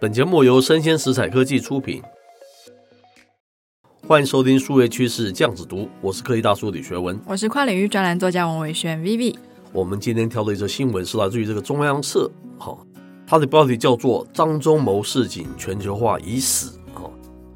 本节目由生鲜食材科技出品，欢迎收听数位趋势酱子读，我是科技大叔李学文，我是跨领域专栏作家王伟轩 Vivi。我们今天挑的一则新闻是来自于这个中央社，哈，它的标题叫做“张忠谋市井全球化已死”，哈，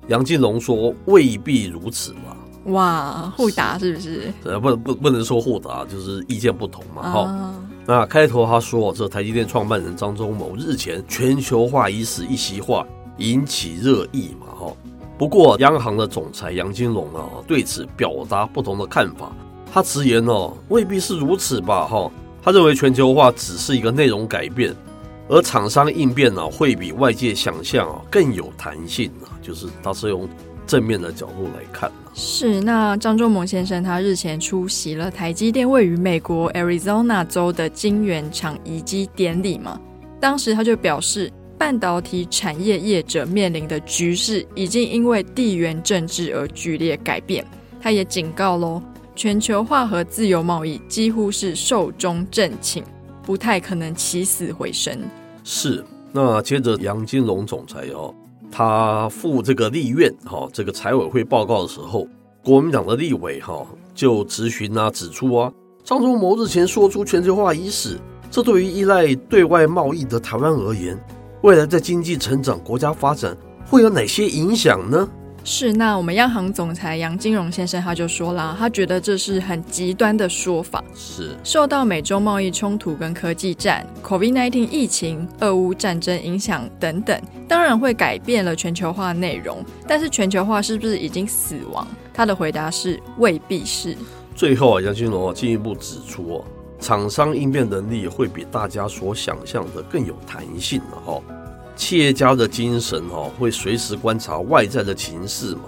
杨金龙说未必如此吧？哇，互打是不是？呃，不不不能说互打，就是意见不同嘛，哈、uh。那开头他说，这台积电创办人张忠谋日前“全球化一事”一席话引起热议嘛，哈。不过央行的总裁杨金龙啊，对此表达不同的看法。他直言哦，未必是如此吧，哈。他认为全球化只是一个内容改变，而厂商应变呢，会比外界想象啊更有弹性啊。就是他是用正面的角度来看。是，那张忠谋先生他日前出席了台积电位于美国 Arizona 州的晶圆厂移机典礼嘛，当时他就表示，半导体产业业者面临的局势已经因为地缘政治而剧烈改变。他也警告喽，全球化和自由贸易几乎是寿终正寝，不太可能起死回生。是，那接着杨金龙总裁哦。他赴这个立院哈，这个财委会报告的时候，国民党的立委哈就质询啊，指出啊，张忠谋日前说出全球化已死，这对于依赖对外贸易的台湾而言，未来在经济成长、国家发展会有哪些影响呢？是，那我们央行总裁杨金荣先生他就说了，他觉得这是很极端的说法。是，受到美洲贸易冲突跟科技战、COVID-19 疫情、俄乌战争影响等等，当然会改变了全球化内容。但是全球化是不是已经死亡？他的回答是未必是。最后啊，杨金荣啊进一步指出哦，厂商应变能力会比大家所想象的更有弹性了哈。企业家的精神哦，会随时观察外在的情势嘛。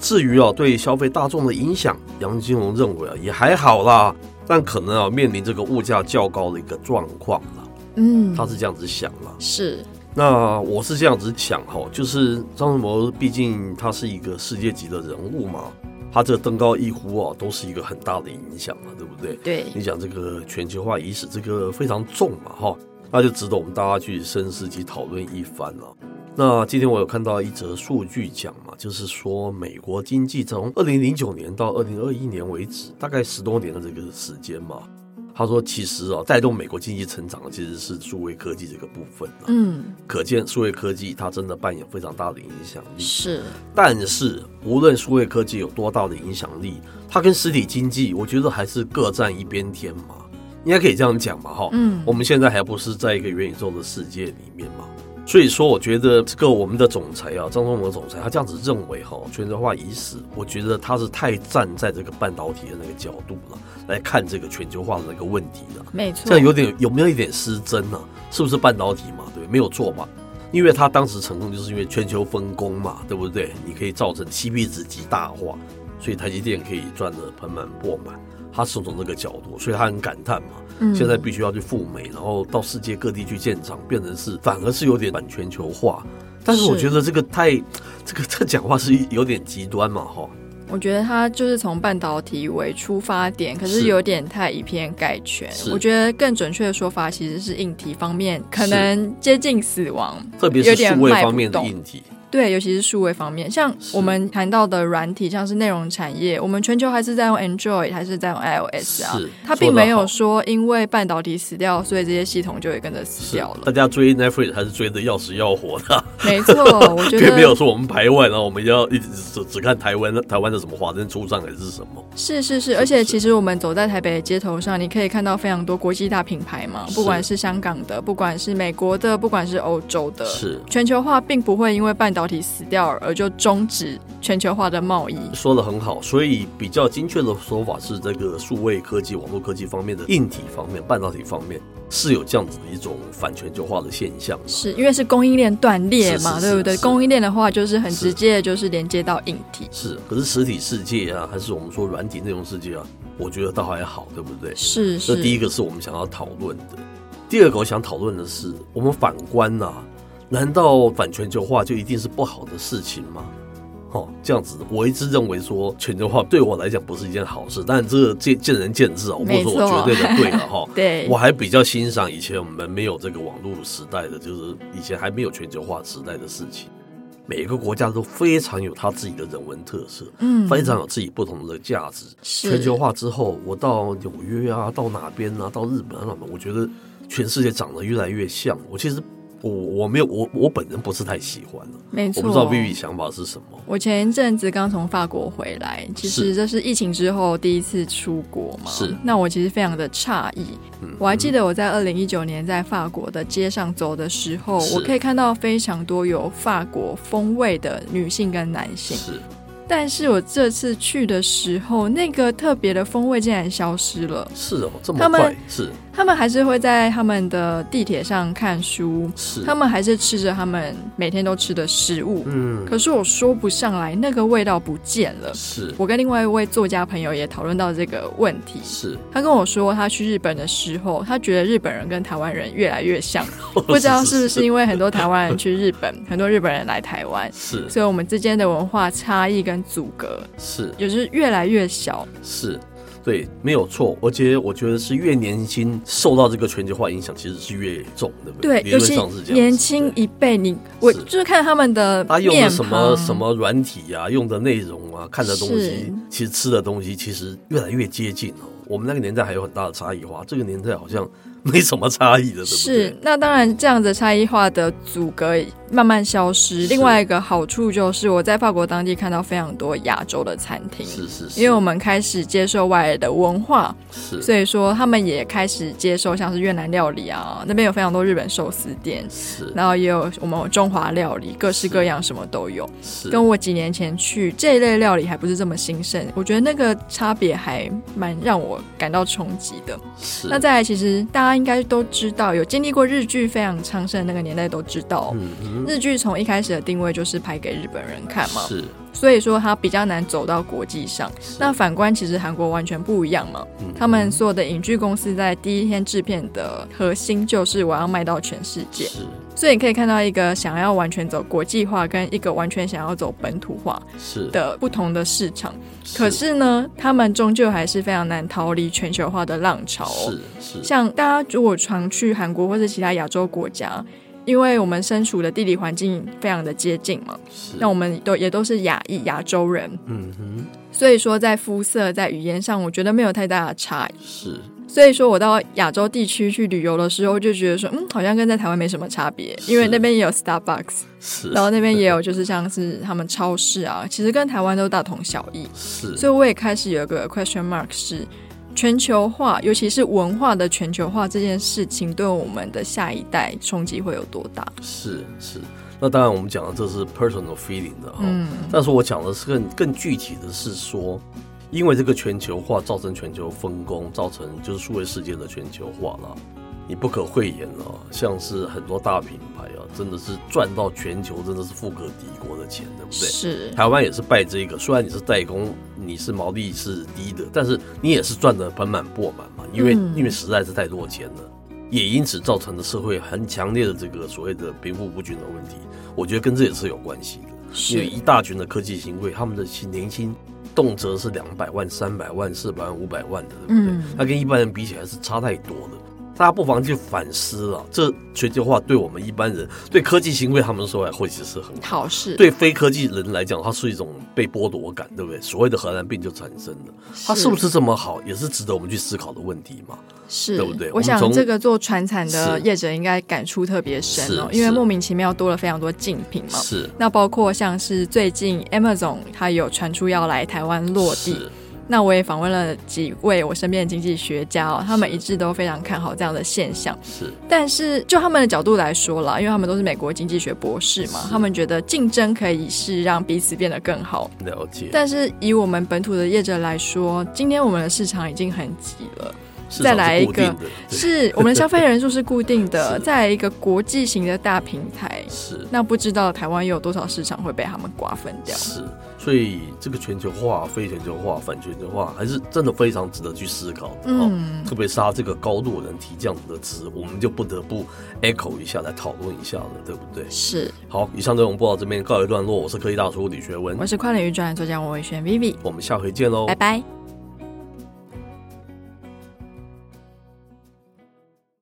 至于啊，对消费大众的影响，杨金龙认为啊，也还好啦，但可能啊，面临这个物价较高的一个状况了。嗯，他是这样子想了。是。那我是这样子想哈，就是张忠谋毕竟他是一个世界级的人物嘛，他这登高一呼啊，都是一个很大的影响嘛，对不对？对。你讲这个全球化已死，这个非常重嘛，哈。那就值得我们大家去深思及讨论一番了。那今天我有看到一则数据讲嘛，就是说美国经济从二零零九年到二零二一年为止，大概十多年的这个时间嘛。他说，其实啊，带动美国经济成长的其实是数位科技这个部分。嗯，可见数位科技它真的扮演非常大的影响力。是，但是无论数位科技有多大的影响力，它跟实体经济，我觉得还是各占一边天嘛。应该可以这样讲嘛，哈，嗯，我们现在还不是在一个元宇宙的世界里面嘛，所以说，我觉得这个我们的总裁啊，张忠谋总裁，他这样子认为哈，全球化已死，我觉得他是太站在这个半导体的那个角度了来看这个全球化的那个问题了，没错，这样有点有没有一点失真呢？是不是半导体嘛？对，没有错嘛，因为他当时成功就是因为全球分工嘛，对不对？你可以造成 CP 值极大化，所以台积电可以赚得盆满钵满。他是从这个角度，所以他很感叹嘛。嗯，现在必须要去赴美，然后到世界各地去建厂，变成是反而是有点反全球化。但是我觉得这个太，这个这讲话是有点极端嘛，哈。我觉得他就是从半导体为出发点，可是有点太以偏概全。我觉得更准确的说法其实是硬体方面可能接近死亡，特别是数位方面的硬体。对，尤其是数位方面，像我们谈到的软体，像是内容产业，我们全球还是在用 Android，还是在用 iOS 啊？是，它并没有说因为半导体死掉，所以这些系统就会跟着死掉了。大家追 Netflix 还是追的要死要活的。没错，我觉 得并没有说我们排外，然后我们要一直只只看台湾台湾的什么华灯初上还是什么？是是是，而且其实我们走在台北的街头上，你可以看到非常多国际大品牌嘛，不管是香港的，不管是美国的，不管是欧洲的，是全球化并不会因为半导体死掉而就终止全球化的贸易。说的很好，所以比较精确的说法是，这个数位科技、网络科技方面的硬体方面、半导体方面是有这样子的一种反全球化的现象。是因为是供应链断裂嘛，对不对？供应链的话，就是很直接的就是连接到硬体。是，可是实体世界啊，还是我们说软体内容世界啊，我觉得倒还好，对不对？是，是。这第一个是我们想要讨论的。第二个我想讨论的是，我们反观呐、啊。难道反全球化就一定是不好的事情吗？哦，这样子，我一直认为说全球化对我来讲不是一件好事，但这个见见仁见智啊，我不说我绝对的对了 哈。对，我还比较欣赏以前我们没有这个网络时代的，就是以前还没有全球化时代的事情。每个国家都非常有它自己的人文特色，嗯，非常有自己不同的价值。全球化之后，我到纽约啊，到哪边啊，到日本啊，我觉得全世界长得越来越像。我其实。我我没有我我本人不是太喜欢的，没错，我不知道 Vivi 想法是什么。我前一阵子刚从法国回来，其实这是疫情之后第一次出国嘛，是。那我其实非常的诧异，嗯，我还记得我在二零一九年在法国的街上走的时候，我可以看到非常多有法国风味的女性跟男性，是。但是我这次去的时候，那个特别的风味竟然消失了。是哦，这么快是。他们还是会在他们的地铁上看书，是他们还是吃着他们每天都吃的食物，嗯。可是我说不上来，那个味道不见了。是我跟另外一位作家朋友也讨论到这个问题。是他跟我说，他去日本的时候，他觉得日本人跟台湾人越来越像，不知道是不是因为很多台湾人去日本，很多日本人来台湾，是，所以我们之间的文化差异跟阻隔是，也就是越来越小。是。对，没有错。而且我觉得是越年轻，受到这个全球化影响，其实是越重，对不对？对，尤其年轻一辈，你我就是看他们的他用的什么什么软体啊，用的内容啊，看的东西，其实吃的东西，其实越来越接近哦。我们那个年代还有很大的差异化，这个年代好像。没什么差异的，对不对？是，那当然，这样子差异化的阻隔慢慢消失。另外一个好处就是，我在法国当地看到非常多亚洲的餐厅，是是是，因为我们开始接受外来的文化，是，所以说他们也开始接受像是越南料理啊，那边有非常多日本寿司店，是，然后也有我们中华料理，各式各样，什么都有。是，跟我几年前去这一类料理还不是这么兴盛，我觉得那个差别还蛮让我感到冲击的。是，那再来，其实大家。应该都知道，有经历过日剧非常昌盛的那个年代都知道，嗯、日剧从一开始的定位就是拍给日本人看嘛，是，所以说它比较难走到国际上。那反观其实韩国完全不一样嘛，嗯、他们所有的影剧公司在第一天制片的核心就是我要卖到全世界。是。所以你可以看到一个想要完全走国际化，跟一个完全想要走本土化是的不同的市场。是可是呢，他们终究还是非常难逃离全球化的浪潮哦。是是。像大家如果常去韩国或者其他亚洲国家，因为我们身处的地理环境非常的接近嘛，是那我们都也都是亚裔亚洲人。嗯哼。所以说，在肤色、在语言上，我觉得没有太大的差异。是。所以说，我到亚洲地区去旅游的时候，就觉得说，嗯，好像跟在台湾没什么差别，因为那边也有 Starbucks，是，然后那边也有 就是像是他们超市啊，其实跟台湾都大同小异，是。所以我也开始有一个 question mark，是全球化，尤其是文化的全球化这件事情，对我们的下一代冲击会有多大？是是。那当然，我们讲的这是 personal feeling 的哈，嗯，但是我讲的是更更具体的是说。因为这个全球化造成全球分工，造成就是数位世界的全球化了。你不可讳言哦，像是很多大品牌啊，真的是赚到全球真的是富可敌国的钱，对不对？是。台湾也是拜这个，虽然你是代工，你是毛利是低的，但是你也是赚的盆满钵满嘛。因为、嗯、因为实在是太多钱了，也因此造成了社会很强烈的这个所谓的贫富不均的问题。我觉得跟这也是有关系的。因为一大群的科技新贵，他们的年轻。动辄是两百万、三百万、四百万、五百万的，对不对？嗯，那跟一般人比起来是差太多的。大家不妨去反思了，这全球化对我们一般人、对科技行为他们说来或许是很好，好事；对非科技人来讲，它是一种被剥夺感，对不对？所谓的荷兰病就产生了，它是不是这么好，也是值得我们去思考的问题嘛？是，对不对？我想这个做传产的业者应该感触特别深哦，因为莫名其妙多了非常多竞品嘛。是，那包括像是最近 Amazon 它有传出要来台湾落地。那我也访问了几位我身边的经济学家哦，他们一致都非常看好这样的现象。是，但是就他们的角度来说啦，因为他们都是美国经济学博士嘛，他们觉得竞争可以是让彼此变得更好。了解。但是以我们本土的业者来说，今天我们的市场已经很挤了。再来一个，是我们的消费人数是固定的，再来一个国际型的大平台，是那不知道台湾又有多少市场会被他们瓜分掉？是，所以这个全球化、非全球化、反全球化，还是真的非常值得去思考的。嗯，特别是他这个高度的人提这样子的词，我们就不得不 echo 一下，来讨论一下了，对不对？是。好，以上内容播到这边告一段落，我是科技大叔李学文，我是跨领域专栏作家王伟轩 Vivi，我们下回见喽，拜拜。